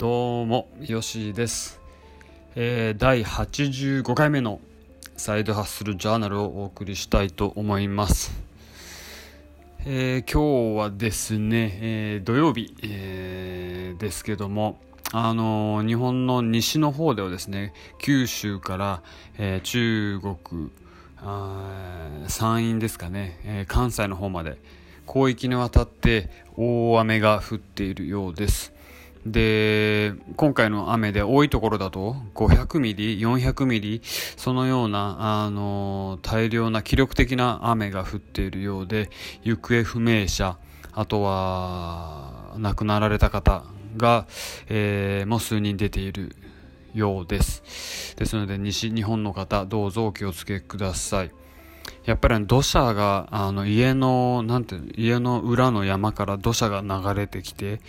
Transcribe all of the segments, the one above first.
どうもよしです、えー、第85回目のサイドハッスルジャーナルをお送りしたいと思います、えー、今日はですね、えー、土曜日、えですけどもあの日本の西の方ではですね九州から、え中国山陰ですかね、え関西の方まで広域にわたって大雨が降っているようです。で今回の雨で多いところだと500ミリ400ミリそのようなあの大量な記録的な雨が降っているようで行方不明者あとは亡くなられた方が、えー、もう数人出ているようです。ですので西日本の方どうぞお気をつけください。やっぱり土砂があの家のなんていう家の裏の山から土砂が流れてきて、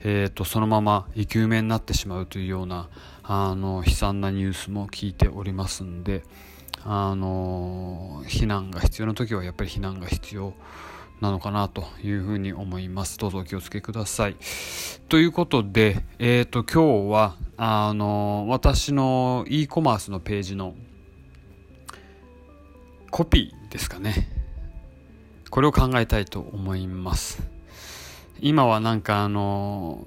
えーと、そのまま生き埋めになってしまうというようなあの悲惨なニュースも聞いておりますんであの避難が必要な時はやっぱり避難が必要なのかなというふうに思います。どうぞお気をつけください。ということで、えっ、ー、と、今日は、あの、私の e コマースのページのコピーですかね。これを考えたいと思います。今はなんかあの、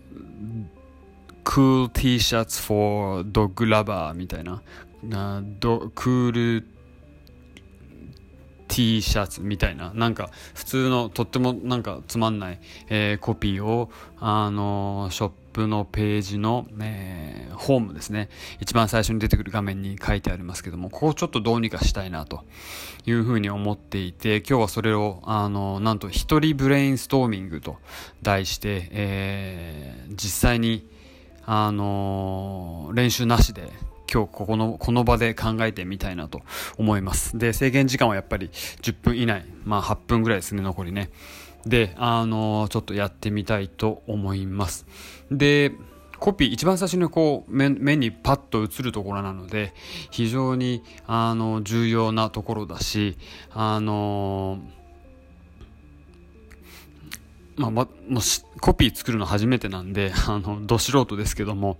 クール t シャツ for dog lover みたいな、なドクール T シャツみたいな、なんか普通のとってもなんかつまんない、えー、コピーを、あのショップのページの、えー、ホームですね。一番最初に出てくる画面に書いてありますけども、ここをちょっとどうにかしたいなというふうに思っていて、今日はそれを、あのなんと一人ブレインストーミングと題して、えー、実際に、あの練習なしで今日ここの、この場で考えてみたいなと思います。で、制限時間はやっぱり10分以内、まあ8分ぐらいですね、残りね。で、あの、ちょっとやってみたいと思います。で、コピー、一番最初にこう目、目にパッと映るところなので、非常に、あの、重要なところだし、あのまあ、もし、コピー作るの初めてなんで、あの、ど素人ですけども、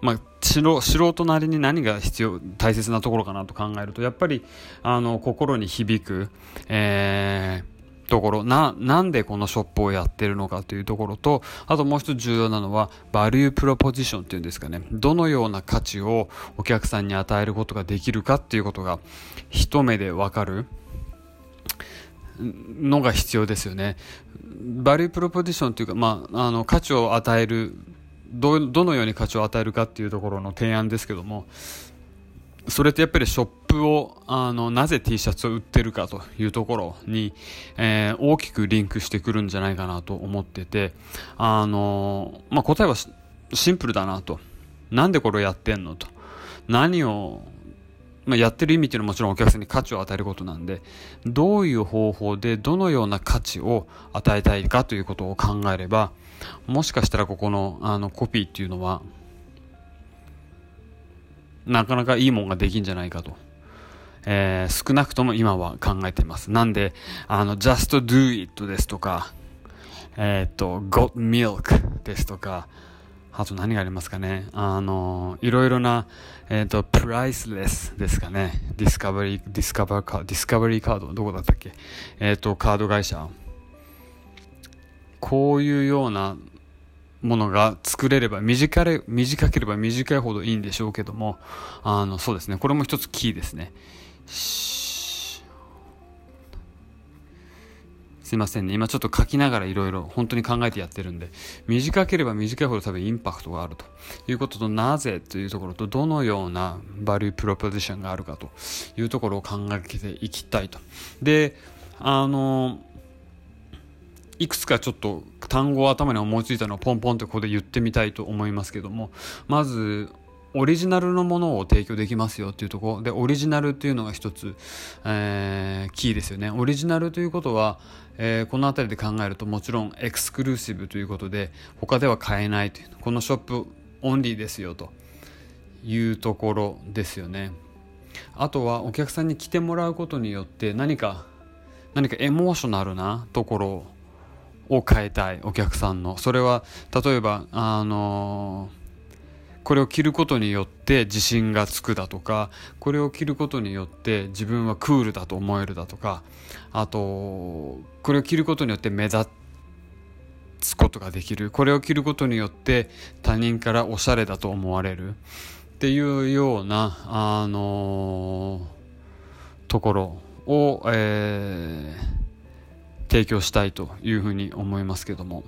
まあ、素人なりに何が必要大切なところかなと考えるとやっぱりあの心に響く、えー、ところななんでこのショップをやってるのかというところとあともう一つ重要なのはバリュープロポジションっていうんですかねどのような価値をお客さんに与えることができるかっていうことが一目でわかるのが必要ですよね。バリュープロポジションというか、まあ、あの価値を与えるどどのように価値を与えるかっていうところの提案ですけどもそれってやっぱりショップをあのなぜ T シャツを売ってるかというところに、えー、大きくリンクしてくるんじゃないかなと思っててあの、まあ、答えはシンプルだなと。なんでこれをやってんのと。何をまあ、やってる意味っていうのはもちろんお客さんに価値を与えることなんで、どういう方法でどのような価値を与えたいかということを考えれば、もしかしたらここのあのコピーっていうのは、なかなかいいもんができんじゃないかと。えー、少なくとも今は考えています。なんで、あの、just do it ですとか、えっ、と、got milk ですとか、あと何がありますかね？あの、いろいろな、えっ、ー、と、プライスレスですかね？ディスカバリー、ディスカバーカード、ディスカバリーカード、どこだったっけ？えっ、ー、と、カード会社。こういうようなものが作れれば短れ、短ければ短いほどいいんでしょうけども、あの、そうですね。これも一つキーですね。すいませんね。今ちょっと書きながらいろいろ本当に考えてやってるんで、短ければ短いほど多分インパクトがあるということと、なぜというところと、どのようなバリュープロポジションがあるかというところを考えていきたいと。で、あの、いくつかちょっと単語を頭に思いついたのをポンポンってここで言ってみたいと思いますけども、まず、オリジナルのものを提供できますよっていうところ。でオリジナルっていうのが一つ、えー、キーですよね。オリジナルということは、えー、この辺りで考えるともちろんエクスクルーシブということで他では買えないというこのショップオンリーですよと。いうところですよね。あとはお客さんに来てもらうことによって何か何かエモーショナルなところを変えたいお客さんの。それは例えばあのーこれを着ることによって自信がつくだとかこれを着ることによって自分はクールだと思えるだとかあとこれを着ることによって目立つことができるこれを着ることによって他人からおしゃれだと思われるっていうようなあのー、ところを、えー、提供したいというふうに思いますけども。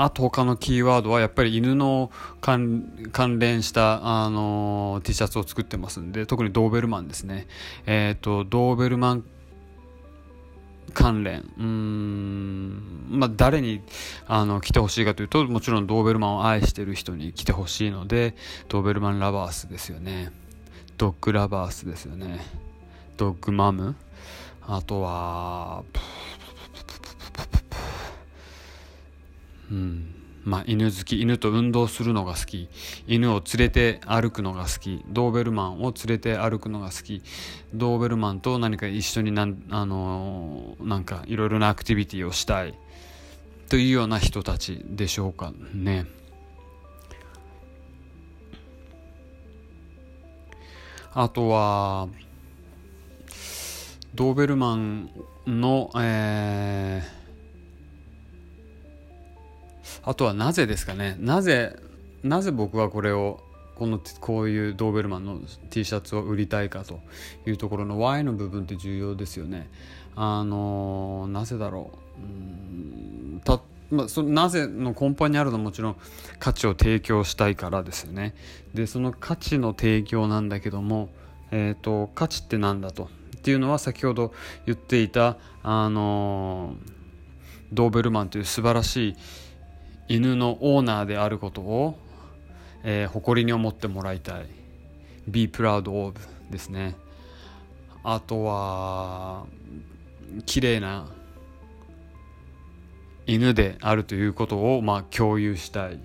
あと他のキーワードはやっぱり犬の関連したあの T シャツを作ってますんで特にドーベルマンですね。えっ、ー、とドーベルマン関連。うんまあ誰にあの来てほしいかというともちろんドーベルマンを愛してる人に来てほしいのでドーベルマンラバースですよね。ドッグラバースですよね。ドッグマム。あとはうん。まあ、犬好き犬と運動するのが好き。犬を連れて歩くのが好き。ドーベルマンを連れて歩くのが好き。ドーベルマンと何か一緒になんあのなんかいろいろなアクティビティをしたい。というような人たちでしょうかね。あとはドーベルマンの、えーあとはなぜですかねなぜなぜ僕はこれをこのこういうドーベルマンの T シャツを売りたいかというところの Y の部分って重要ですよね。あのなぜだろううたまあ、そのなぜの根本にあるのはもちろん価値を提供したいからですよね。でその価値の提供なんだけども、えーと、価値って何だとっていうのは先ほど言っていた、あのドーベルマンという素晴らしい犬のオーナーであることを、えー、誇りに思ってもらいたい。Be proud of ですね。あとは綺麗な犬であるということをまあ共有したい。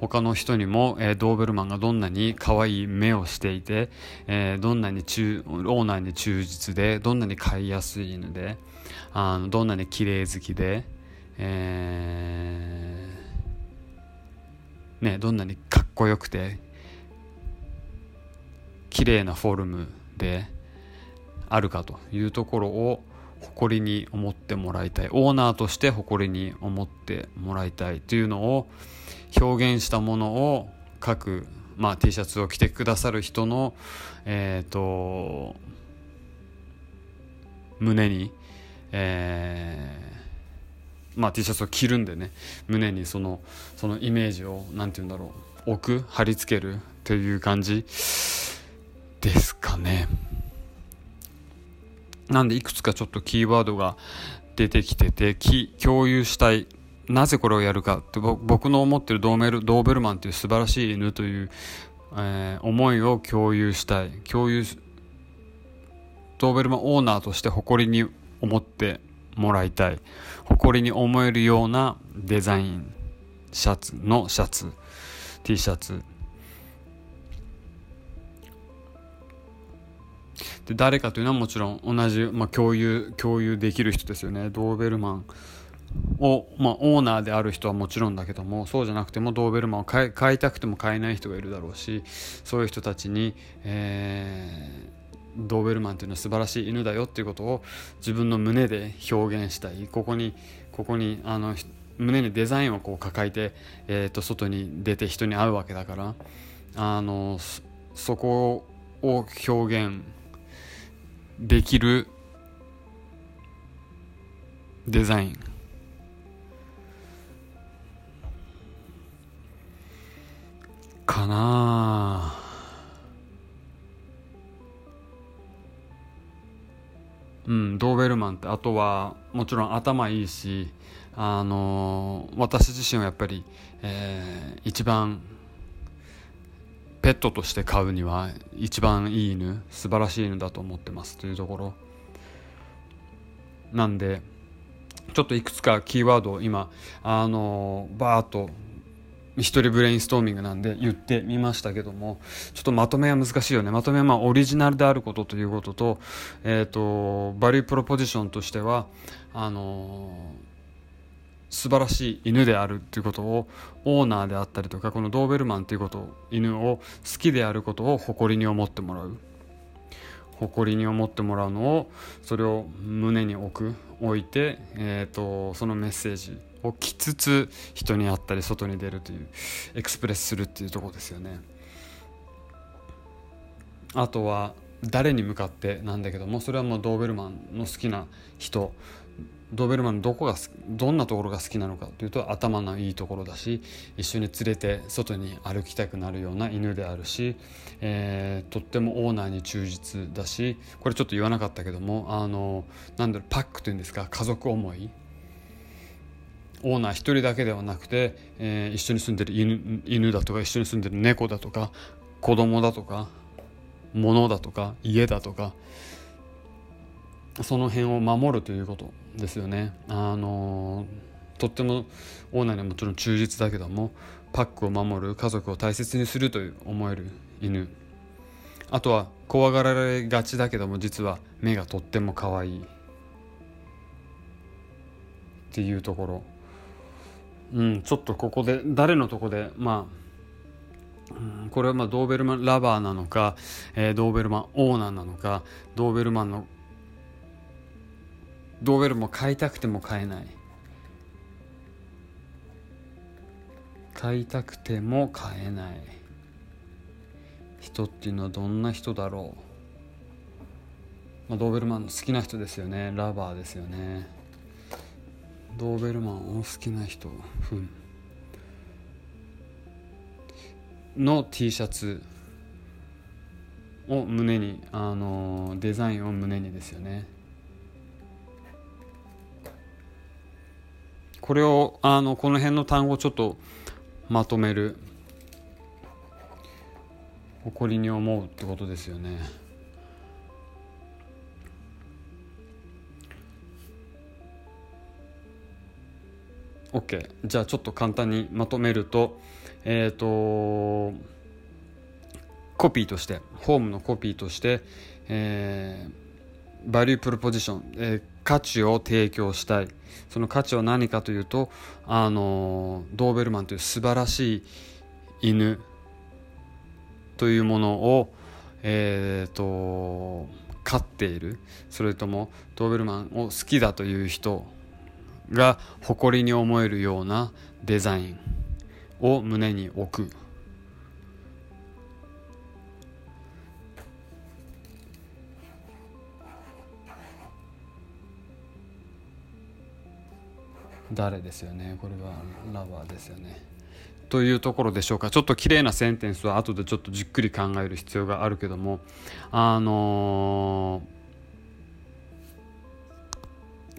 他の人にも、えー、ドーベルマンがどんなに可愛い目をしていて、えー、どんなに中オーナーに忠実でどんなに飼いやすい犬であのどんなに綺麗好きで、えー、ね、どんなにかっこよくて綺麗なフォルムであるかというところを誇りに思ってもらいたい。オーナーとして誇りに思ってもらいたいというのを表現したものを各、まあ、T シャツを着てくださる人の、えーと、胸に、えーまあ、T シャツを着るんでね胸にそのそのイメージを何て言うんだろう置く貼り付けるっていう感じですかね。なんでいくつかちょっとキーワードが出てきてて共有したい。なぜこれをやるかって僕の思ってるドーメルドーベルマンという素晴らしい犬という、えー、思いを共有したい。共有ドーベルマンオーナーとして誇りに思ってもらいたい。誇りに思えるようなデザインシャツのシャツ。T シャツ。で誰かというのはもちろん同じ、まあ、共有共有できる人ですよね。ドーベルマン。を、まあ、オーナーである人はもちろんだけどもそうじゃなくてもドーベルマンを買い買いたくても買えない人がいるだろうしそういう人たちに、えードーベルマンというのは素晴らしい犬だよっていうことを自分の胸で表現したい。ここにここにあの胸にデザインをこう抱えて、えー、と外に出て人に会うわけだから。あのそこを表現できるデザイン。かなうん、ドーベルマンってあとはもちろん頭いいし、あのー、私自身はやっぱり、えー、一番ペットとして飼うには一番いい犬素晴らしい犬だと思ってますというところ。なんでちょっといくつかキーワードを今あのー、バーッと一人ブレインストーミングなんで言ってみましたけどもちょっとまとめは難しいよね。まとめはまあオリジナルであることということと,、えーと、バリュープロポジションとしてはあのー、素晴らしい犬であるっていうことをオーナーであったりとかこのドーベルマンということ犬を好きであることを誇りに思ってもらう。誇りに思ってもらうのをそれを胸に置く置いて、えーと、そのメッセージを着つつ人に会ったり外に出るというエクスプレスするっていうとこですよね。あとは誰に向かってなんだけどもそれはもうドーベルマンの好きな人ドーベルマンのどこがどんなところが好きなのかというと頭のいいところだし一緒に連れて外に歩きたくなるような犬であるし、えー、とってもオーナーに忠実だしこれちょっと言わなかったけどもあのなんだろうパックというんですか家族思いオーナー1人だけではなくて、えー、一緒に住んでる犬犬だとか一緒に住んでる猫だとか子供だとか物だとか家だとかその辺を守るということですよね。あのとってもオーナーにはもちろん忠実だけどもパックを守る家族を大切にするという思える犬。あとは怖がられがちだけども実は目がとっても可愛い。っていうところ。うんちょっとここで誰のとこでまあこれはまドーベルマンラバーなのか、えー、ドーベルマンオーナーなのかドーベルマンのドーベルも買いたくても買えない。買いたくても買えない。人っていうのはどんな人だろう、まあ、ドーベルマンの好きな人ですよね。ラバーですよね。ドーベルマンを好きな人ふんの T シャツを胸にあのデザインを胸にですよねこれをあのこの辺の単語をちょっとまとめる誇りに思うってことですよね。OK じゃあちょっと簡単にまとめるとえっ、ー、とコピーとしてホームのコピーとして、えー、バリュープロポジション、えー、価値を提供したい。その価値は何かというとあのドーベルマンという素晴らしい犬というものをえっ、ー、と飼っている。それともドーベルマンを好きだという人が誇りに思えるようなデザインを胸に置く。誰ですよね？これはラバーですよね。というところでしょうか。ちょっと綺麗なセンテンスは後でちょっとじっくり考える必要があるけども。あのー、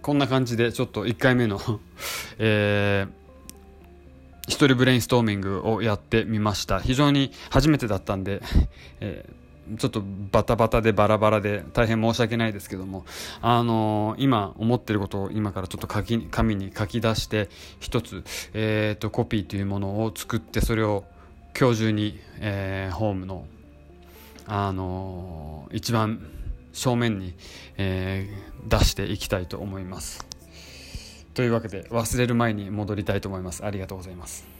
こんな感じでちょっと1回目の えー一人ブレインストーミングをやってみました。非常に初めてだったんで、えーちょっとバタバタでバラバラで大変申し訳ないですけども、あのー、今思ってることを今からちょっと書き紙に書き出して一つ、えーと、コピーというものを作ってそれを今日中に、えー、ホームの、あのー、一番正面に、えー、出していきたいと思います。というわけで忘れる前に戻りたいと思います。ありがとうございます。